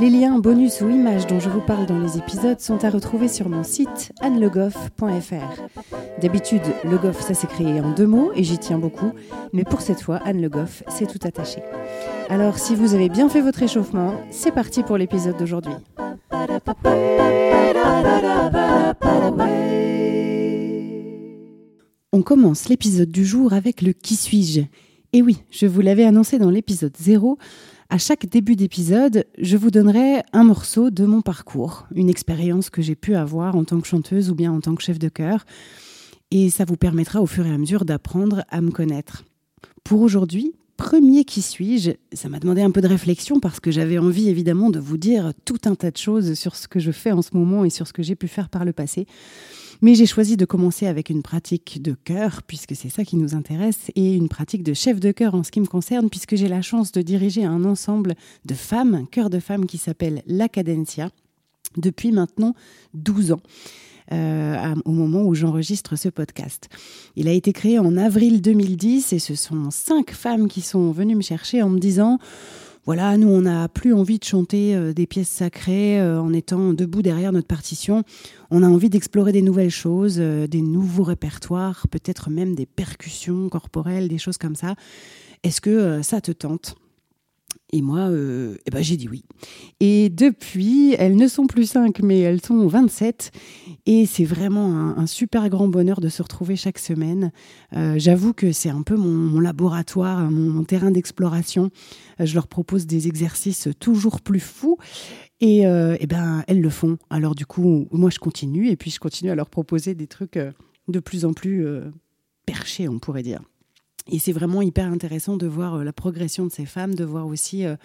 Les liens, bonus ou images dont je vous parle dans les épisodes sont à retrouver sur mon site annelegoff.fr. D'habitude, Le Goff, ça s'écrit en deux mots et j'y tiens beaucoup, mais pour cette fois, Anne Le Goff, c'est tout attaché. Alors, si vous avez bien fait votre échauffement, c'est parti pour l'épisode d'aujourd'hui. On commence l'épisode du jour avec le Qui suis-je Et oui, je vous l'avais annoncé dans l'épisode 0, à chaque début d'épisode, je vous donnerai un morceau de mon parcours, une expérience que j'ai pu avoir en tant que chanteuse ou bien en tant que chef de chœur, et ça vous permettra au fur et à mesure d'apprendre à me connaître. Pour aujourd'hui, premier qui suis-je? Ça m'a demandé un peu de réflexion parce que j'avais envie évidemment de vous dire tout un tas de choses sur ce que je fais en ce moment et sur ce que j'ai pu faire par le passé. Mais j'ai choisi de commencer avec une pratique de chœur, puisque c'est ça qui nous intéresse, et une pratique de chef de chœur en ce qui me concerne, puisque j'ai la chance de diriger un ensemble de femmes, un chœur de femmes qui s'appelle La Cadencia, depuis maintenant 12 ans. Euh, au moment où j'enregistre ce podcast. Il a été créé en avril 2010 et ce sont cinq femmes qui sont venues me chercher en me disant voilà, nous, on n'a plus envie de chanter euh, des pièces sacrées euh, en étant debout derrière notre partition. On a envie d'explorer des nouvelles choses, des nouveaux répertoires, peut-être même des percussions corporelles, des choses comme ça. Est-ce que ça te tente? Et moi, euh, eh ben, j'ai dit oui. Et depuis, elles ne sont plus cinq, mais elles sont 27. Et c'est vraiment un, super grand bonheur de se retrouver chaque semaine. Euh, j'avoue que c'est un peu mon, laboratoire, mon, terrain d'exploration. Euh, je leur propose des exercices toujours plus fous. Et, eh ben, elles le font. Alors du coup, moi, je continue. Et puis, je continue à leur proposer des trucs de plus en plus perchés, on pourrait dire. Et c'est vraiment hyper intéressant de voir euh, la progression de ces femmes, de voir aussi euh,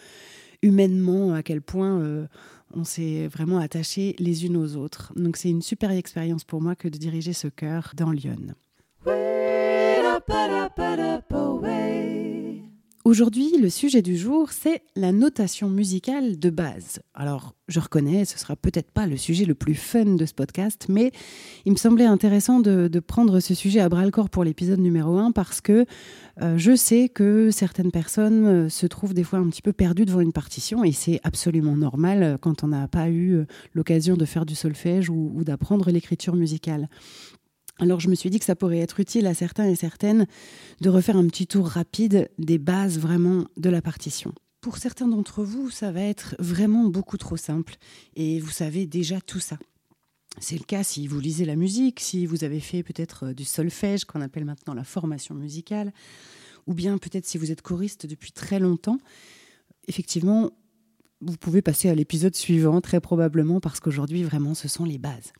humainement à quel point euh, on s'est vraiment attachés les unes aux autres. Donc c'est une super expérience pour moi que de diriger ce chœur dans Lyon. Aujourd'hui, le sujet du jour, c'est la notation musicale de base. Alors, je reconnais, ce sera peut-être pas le sujet le plus fun de ce podcast, mais il me semblait intéressant de, prendre ce sujet à bras le corps pour l'épisode numéro 1 parce que euh, je sais que certaines personnes euh, se trouvent des fois un petit peu perdues devant une partition et c'est absolument normal euh, quand on n'a pas eu l'occasion de faire du solfège ou d'apprendre l'écriture musicale. Alors je me suis dit que ça pourrait être utile à certains et certaines de refaire un petit tour rapide des bases vraiment de la partition. Pour certains d'entre vous, ça va être vraiment beaucoup trop simple et vous savez déjà tout ça. C'est le cas si vous lisez la musique, si vous avez fait peut-être euh, du solfège qu'on appelle maintenant la formation musicale, ou bien peut-être si vous êtes choriste depuis très longtemps. Effectivement, vous pouvez passer à l'épisode suivant très probablement parce qu'aujourd'hui vraiment ce sont les bases.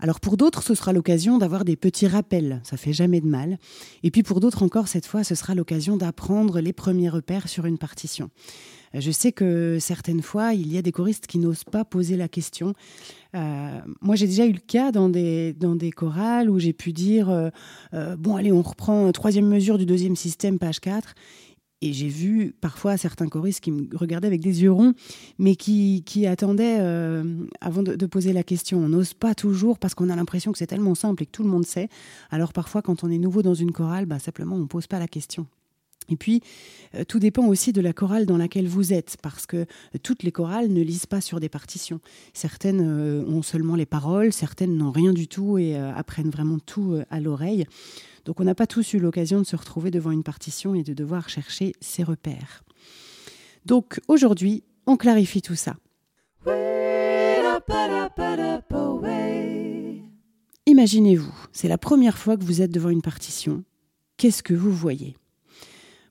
Alors pour d'autres, ce sera l'occasion d'avoir des petits rappels, ça fait jamais de mal. Et puis pour d'autres encore, cette fois, ce sera l'occasion d'apprendre les premiers repères sur une partition. Euh, je sais que certaines fois, il y a des choristes qui n'osent pas poser la question. Euh, moi, j'ai déjà eu le cas dans des, dans des chorales où j'ai pu dire euh, Bon, allez, on reprend troisième mesure du deuxième système, page 4. Et j'ai vu parfois certains choristes qui me regardaient avec des yeux ronds, mais qui, qui attendaient euh, avant de, poser la question. On n'ose pas toujours parce qu'on a l'impression que c'est tellement simple et que tout le monde sait. Alors parfois, quand on est nouveau dans une chorale, bah, simplement, on ne pose pas la question. Et puis, euh, tout dépend aussi de la chorale dans laquelle vous êtes, parce que toutes les chorales ne lisent pas sur des partitions. Certaines euh, ont seulement les paroles, certaines n'ont rien du tout et apprennent vraiment tout à l'oreille. Donc on n'a pas tous eu l'occasion de se retrouver devant une partition et de devoir chercher ses repères. Donc aujourd'hui, on clarifie tout ça. Imaginez-vous, c'est la première fois que vous êtes devant une partition. Qu'est-ce que vous voyez?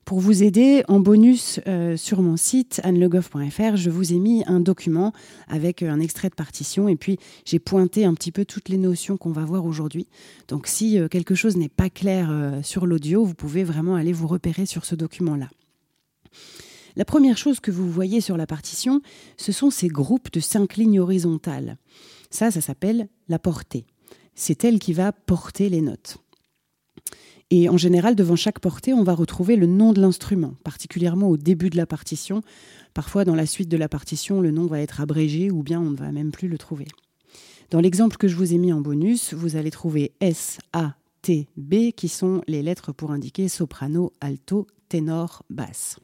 Pour vous aider, en bonus euh, sur mon site annelegoff.fr, je vous ai mis un document avec euh, un extrait de partition et puis j'ai pointé un petit peu toutes les notions qu'on va voir aujourd'hui. Donc si euh, quelque chose n'est pas clair sur l'audio, vous pouvez vraiment aller vous repérer sur ce document-là. La première chose que vous voyez sur la partition, ce sont ces groupes de cinq lignes horizontales. Ça, ça s'appelle la portée. C'est elle qui va porter les notes. Et en général, devant chaque portée, on va retrouver le nom de l'instrument, particulièrement au début de la partition. Parfois, dans la suite de la partition, le nom va être abrégé ou bien on ne va même plus le trouver. Dans l'exemple que je vous ai mis en bonus, vous allez trouver S, A, T, B qui sont les lettres pour indiquer soprano, alto, ténor, basse.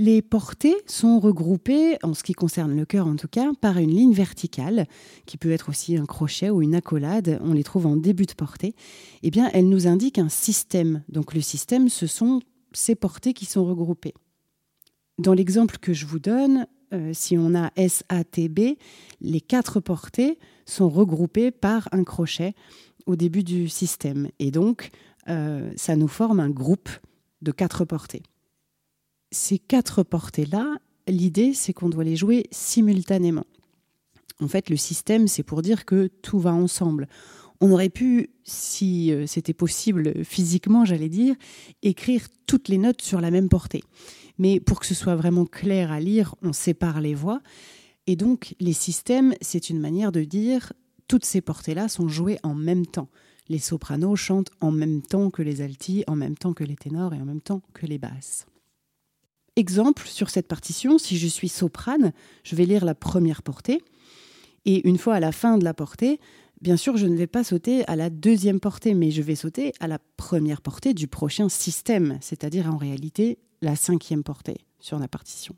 Les portées sont regroupées, en ce qui concerne le chœur en tout cas, par une ligne verticale, qui peut être aussi un crochet ou une accolade, on les trouve en début de portée. Eh bien, elle nous indique un système. Donc le système, ce sont ces portées qui sont regroupées. Dans l'exemple que je vous donne, euh, si on a SATB, les quatre portées sont regroupées par un crochet au début du système. Et donc, euh, ça nous forme un groupe de quatre portées ces quatre portées-là, l'idée, c'est qu'on doit les jouer simultanément. En fait, le système, c'est pour dire que tout va ensemble. On aurait pu, si euh, c'était possible physiquement, j'allais dire, écrire toutes les notes sur la même portée. Mais pour que ce soit vraiment clair à lire, on sépare les voix. Et donc, les systèmes, c'est une manière de dire toutes ces portées-là sont jouées en même temps. Les sopranos chantent en même temps que les altis, en même temps que les ténors et en même temps que les basses. Exemple, sur cette partition, si je suis soprane, je vais lire la première portée. Et une fois à la fin de la portée, bien sûr, je ne vais pas sauter à la deuxième portée, mais je vais sauter à la première portée du prochain système, c'est-à-dire en réalité la cinquième portée sur la partition.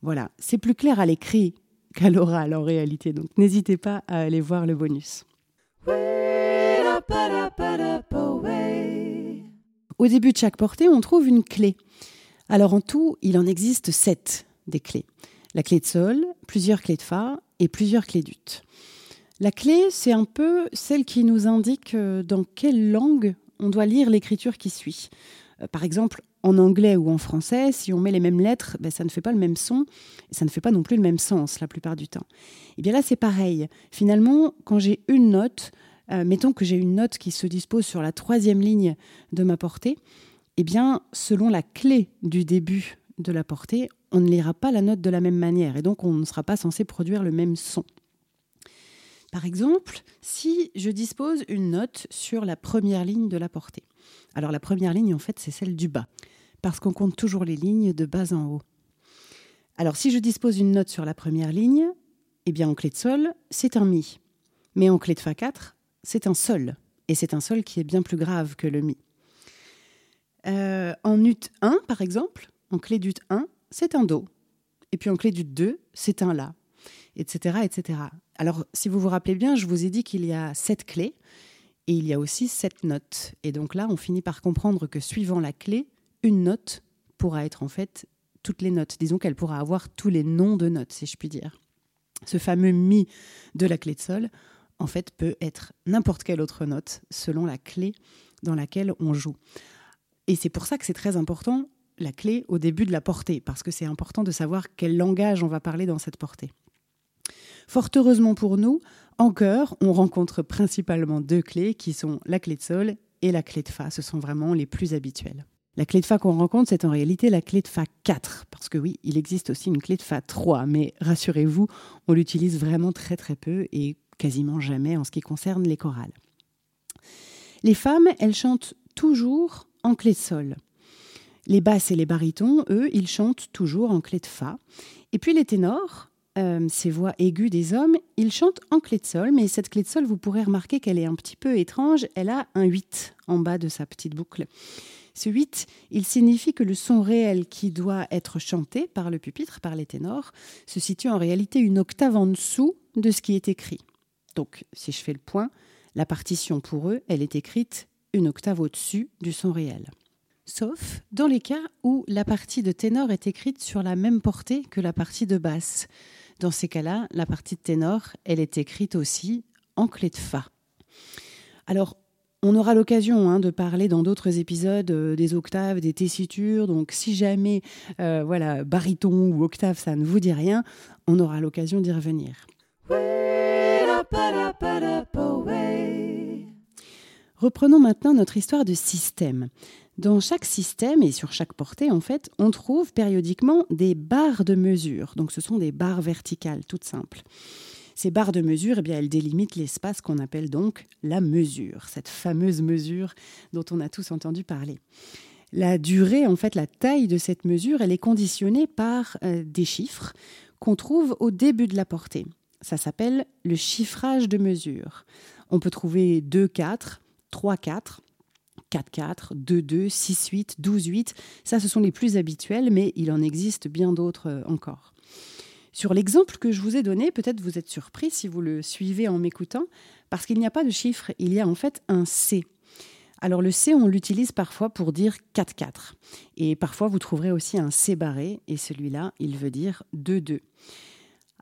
Voilà, c'est plus clair à l'écrit qu'à l'oral en réalité, donc n'hésitez pas à aller voir le bonus. Au début de chaque portée, on trouve une clé. Alors en tout, il en existe sept des clés. La clé de sol, plusieurs clés de fa et plusieurs clés d'ut. La clé, c'est un peu celle qui nous indique euh, dans quelle langue on doit lire l'écriture qui suit. Euh, par exemple, en anglais ou en français, si on met les mêmes lettres, ben, ça ne fait pas le même son et ça ne fait pas non plus le même sens la plupart du temps. Et eh bien là, c'est pareil. Finalement, quand j'ai une note, euh, mettons que j'ai une note qui se dispose sur la troisième ligne de ma portée, eh bien, selon la clé du début de la portée, on ne lira pas la note de la même manière et donc on ne sera pas censé produire le même son. Par exemple, si je dispose une note sur la première ligne de la portée. Alors la première ligne, en fait, c'est celle du bas, parce qu'on compte toujours les lignes de bas en haut. Alors si je dispose une note sur la première ligne, eh bien en clé de sol, c'est un mi. Mais en clé de fa 4, c'est un sol. Et c'est un sol qui est bien plus grave que le mi. Euh, en ut 1, par exemple, en clé d'ut 1, c'est un do. Et puis en clé d'ut 2, c'est un la, etc., etc. Alors, si vous vous rappelez bien, je vous ai dit qu'il y a sept clés et il y a aussi sept notes. Et donc là, on finit par comprendre que suivant la clé, une note pourra être en fait toutes les notes. Disons qu'elle pourra avoir tous les noms de notes, si je puis dire. Ce fameux mi de la clé de sol, en fait, peut être n'importe quelle autre note selon la clé dans laquelle on joue. Et c'est pour ça que c'est très important la clé au début de la portée, parce que c'est important de savoir quel langage on va parler dans cette portée. Fort heureusement pour nous, en chœur, on rencontre principalement deux clés qui sont la clé de sol et la clé de fa. Ce sont vraiment les plus habituelles. La clé de fa qu'on rencontre, c'est en réalité la clé de fa 4, parce que oui, il existe aussi une clé de fa 3, mais rassurez-vous, on l'utilise vraiment très très peu et quasiment jamais en ce qui concerne les chorales. Les femmes, elles chantent toujours en clé de sol. Les basses et les barytons, eux, ils chantent toujours en clé de fa. Et puis les ténors, euh, ces voix aiguës des hommes, ils chantent en clé de sol, mais cette clé de sol, vous pourrez remarquer qu'elle est un petit peu étrange, elle a un 8 en bas de sa petite boucle. Ce 8, il signifie que le son réel qui doit être chanté par le pupitre, par les ténors, se situe en réalité une octave en dessous de ce qui est écrit. Donc, si je fais le point, la partition pour eux, elle est écrite une octave au-dessus du son réel. Sauf dans les cas où la partie de ténor est écrite sur la même portée que la partie de basse. Dans ces cas-là, la partie de ténor, elle est écrite aussi en clé de fa. Alors, on aura l'occasion hein, de parler dans d'autres épisodes euh, des octaves, des tessitures. Donc, si jamais, euh, voilà, baryton ou octave, ça ne vous dit rien, on aura l'occasion d'y revenir. Reprenons maintenant notre histoire de système. Dans chaque système et sur chaque portée, en fait, on trouve périodiquement des barres de mesure. Donc ce sont des barres verticales, toutes simples. Ces barres de mesure, eh bien, elles délimitent l'espace qu'on appelle donc la mesure, cette fameuse mesure dont on a tous entendu parler. La durée, en fait, la taille de cette mesure, elle est conditionnée par euh, des chiffres qu'on trouve au début de la portée. Ça s'appelle le chiffrage de mesure. On peut trouver 2, 4, 3, 4, 4, 4, 2, 2, 6, 8, 12, 8. Ça, ce sont les plus habituels, mais il en existe bien d'autres euh, encore. Sur l'exemple que je vous ai donné, peut-être vous êtes surpris si vous le suivez en m'écoutant, parce qu'il n'y a pas de chiffre, il y a en fait un C. Alors le C, on l'utilise parfois pour dire 4-4. Et parfois, vous trouverez aussi un C barré, et celui-là, il veut dire 2-2.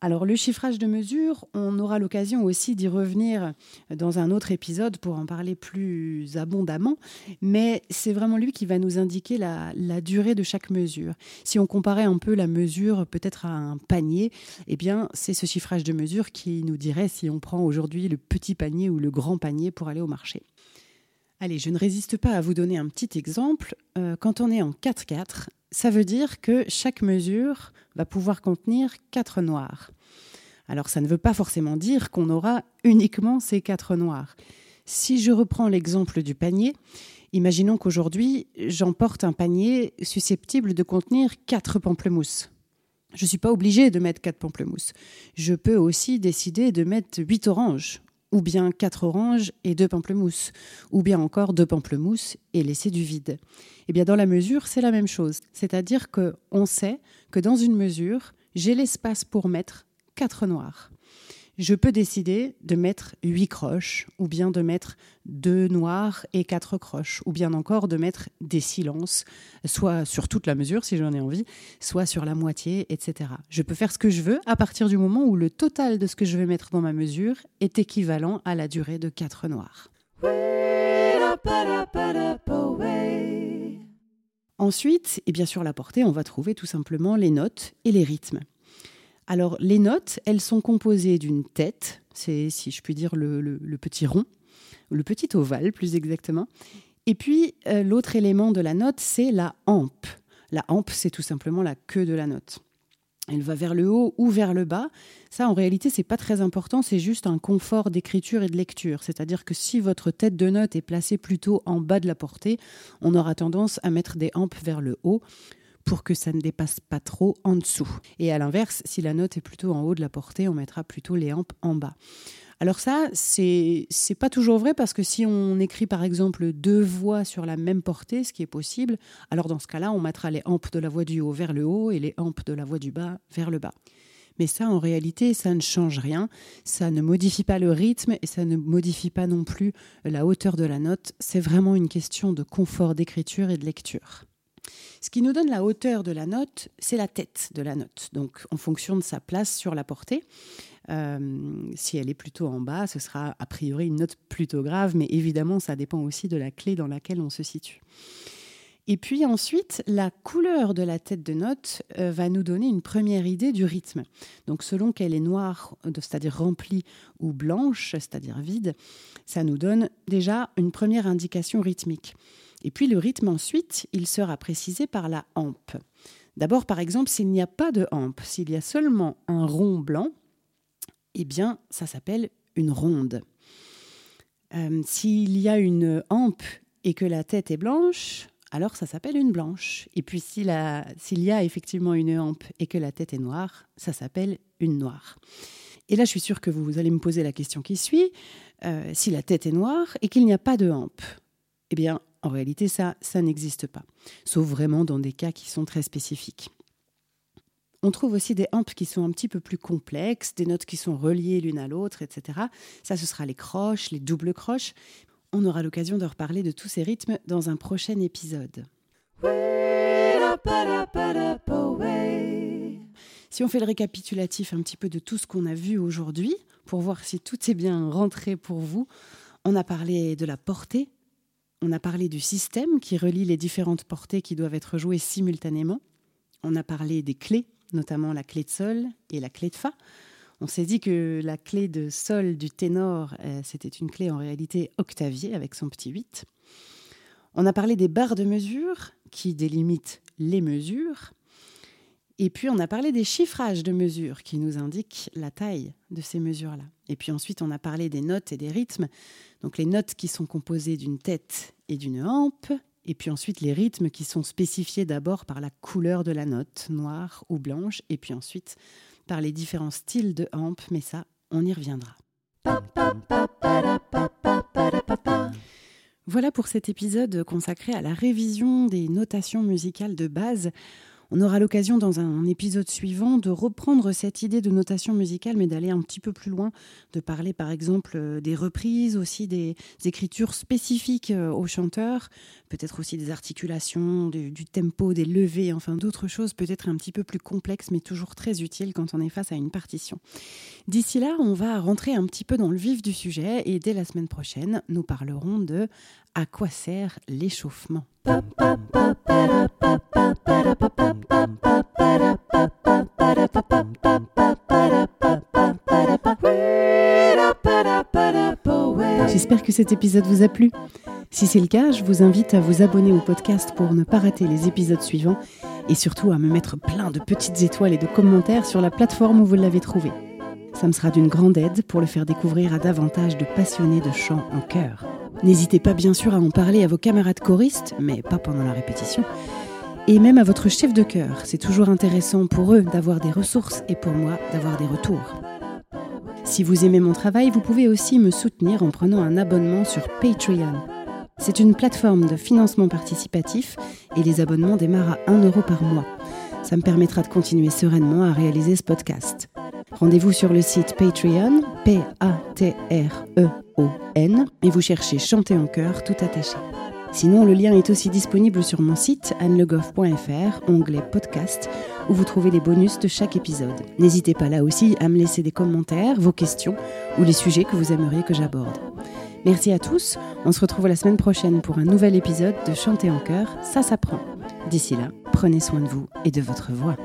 Alors le chiffrage de mesure, on aura l'occasion aussi d'y revenir dans un autre épisode pour en parler plus abondamment, mais c'est vraiment lui qui va nous indiquer la, durée de chaque mesure. Si on comparait un peu la mesure peut-être à un panier, eh bien c'est ce chiffrage de mesure qui nous dirait si on prend aujourd'hui le petit panier ou le grand panier pour aller au marché. Allez, je ne résiste pas à vous donner un petit exemple. Euh, quand on est en 4-4, ça veut dire que chaque mesure va pouvoir contenir quatre noirs. Alors ça ne veut pas forcément dire qu'on aura uniquement ces quatre noirs. Si je reprends l'exemple du panier, imaginons qu'aujourd'hui j'emporte un panier susceptible de contenir quatre pamplemousses. Je ne suis pas obligé de mettre quatre pamplemousses. Je peux aussi décider de mettre huit oranges ou bien quatre oranges et deux pamplemousses, ou bien encore deux pamplemousses et laisser du vide. Eh bien, dans la mesure, c'est la même chose. C'est-à-dire qu'on sait que dans une mesure, j'ai l'espace pour mettre quatre noirs je peux décider de mettre huit croches, ou bien de mettre deux noirs et quatre croches, ou bien encore de mettre des silences, soit sur toute la mesure si j'en ai envie, soit sur la moitié, etc. Je peux faire ce que je veux à partir du moment où le total de ce que je vais mettre dans ma mesure est équivalent à la durée de quatre noirs. Ensuite, et bien sûr la portée, on va trouver tout simplement les notes et les rythmes. Alors, les notes, elles sont composées d'une tête, c'est, si je puis dire, le, petit rond, le petit ovale plus exactement. Et puis, euh, l'autre élément de la note, c'est la hampe. La hampe, c'est tout simplement la queue de la note. Elle va vers le haut ou vers le bas. Ça, en réalité, c'est pas très important. C'est juste un confort d'écriture et de lecture. C'est-à-dire que si votre tête de note est placée plutôt en bas de la portée, on aura tendance à mettre des hampes vers le haut pour que ça ne dépasse pas trop en dessous. Et à l'inverse, si la note est plutôt en haut de la portée, on mettra plutôt les hampes en bas. Alors ça, c'est c'est pas toujours vrai parce que si on écrit par exemple deux voix sur la même portée, ce qui est possible, alors dans ce cas-là, on mettra les hampes de la voix du haut vers le haut et les hampes de la voix du bas vers le bas. Mais ça, en réalité, ça ne change rien. Ça ne modifie pas le rythme et ça ne modifie pas non plus la hauteur de la note. C'est vraiment une question de confort d'écriture et de lecture. Ce qui nous donne la hauteur de la note, c'est la tête de la note. Donc, en fonction de sa place sur la portée, euh, si elle est plutôt en bas, ce sera a priori une note plutôt grave, mais évidemment, ça dépend aussi de la clé dans laquelle on se situe. Et puis ensuite, la couleur de la tête de note euh, va nous donner une première idée du rythme. Donc selon qu'elle est noire, c'est-à-dire remplie, ou blanche, c'est-à-dire vide, ça nous donne déjà une première indication rythmique. Et puis le rythme ensuite, il sera précisé par la hampe. D'abord, par exemple, s'il n'y a pas de hampe, s'il y a seulement un rond blanc, eh bien, ça s'appelle une ronde. Euh, s'il y a une hampe et que la tête est blanche, alors ça s'appelle une blanche. Et puis s'il y a effectivement une hampe et que la tête est noire, ça s'appelle une noire. Et là, je suis sûre que vous allez me poser la question qui suit. Euh, si la tête est noire et qu'il n'y a pas de hampe, eh bien, en réalité, ça, ça n'existe pas, sauf vraiment dans des cas qui sont très spécifiques. On trouve aussi des hampes qui sont un petit peu plus complexes, des notes qui sont reliées l'une à l'autre, etc. Ça, ce sera les croches, les doubles croches. On aura l'occasion de reparler de tous ces rythmes dans un prochain épisode. Si on fait le récapitulatif un petit peu de tout ce qu'on a vu aujourd'hui, pour voir si tout est bien rentré pour vous, on a parlé de la portée, on a parlé du système qui relie les différentes portées qui doivent être jouées simultanément. On a parlé des clés, notamment la clé de sol et la clé de fa. On s'est dit que la clé de sol du ténor, euh, c'était une clé en réalité octavier avec son petit 8. On a parlé des barres de mesure qui délimitent les mesures. Et puis on a parlé des chiffrages de mesures qui nous indiquent la taille de ces mesures-là. Et puis ensuite on a parlé des notes et des rythmes. Donc les notes qui sont composées d'une tête et d'une hampe. Et puis ensuite les rythmes qui sont spécifiés d'abord par la couleur de la note, noire ou blanche. Et puis ensuite par les différents styles de hampe. Mais ça, on y reviendra. Voilà pour cet épisode consacré à la révision des notations musicales de base. On aura l'occasion dans un épisode suivant de reprendre cette idée de notation musicale, mais d'aller un petit peu plus loin, de parler par exemple euh, des reprises, aussi des écritures spécifiques euh, aux chanteurs, peut-être aussi des articulations, du, tempo, des levées, enfin d'autres choses peut-être un petit peu plus complexes, mais toujours très utiles quand on est face à une partition. D'ici là, on va rentrer un petit peu dans le vif du sujet et dès la semaine prochaine, nous parlerons de à quoi sert l'échauffement? J'espère que cet épisode vous a plu. Si c'est le cas, je vous invite à vous abonner au podcast pour ne pas rater les épisodes suivants et surtout à me mettre plein de petites étoiles et de commentaires sur la plateforme où vous l'avez trouvé. Ça me sera d'une grande aide pour le faire découvrir à davantage de passionnés de chant en chœur. N'hésitez pas bien sûr à en parler à vos camarades choristes, mais pas pendant la répétition, et même à votre chef de chœur. C'est toujours intéressant pour eux d'avoir des ressources et pour moi d'avoir des retours. Si vous aimez mon travail, vous pouvez aussi me soutenir en prenant un abonnement sur Patreon. C'est une plateforme de financement participatif et les abonnements démarrent à 1 euro par mois. Ça me permettra de continuer sereinement à réaliser ce podcast. Rendez-vous sur le site Patreon, P-A-T-R-E-O-N, et vous cherchez Chanter en chœur tout attaché. Sinon, le lien est aussi disponible sur mon site annelegoff.fr, onglet podcast, où vous trouvez les bonus de chaque épisode. N'hésitez pas là aussi à me laisser des commentaires, vos questions ou les sujets que vous aimeriez que j'aborde. Merci à tous, on se retrouve la semaine prochaine pour un nouvel épisode de Chanter en chœur, ça s'apprend. D'ici là, prenez soin de vous et de votre voix.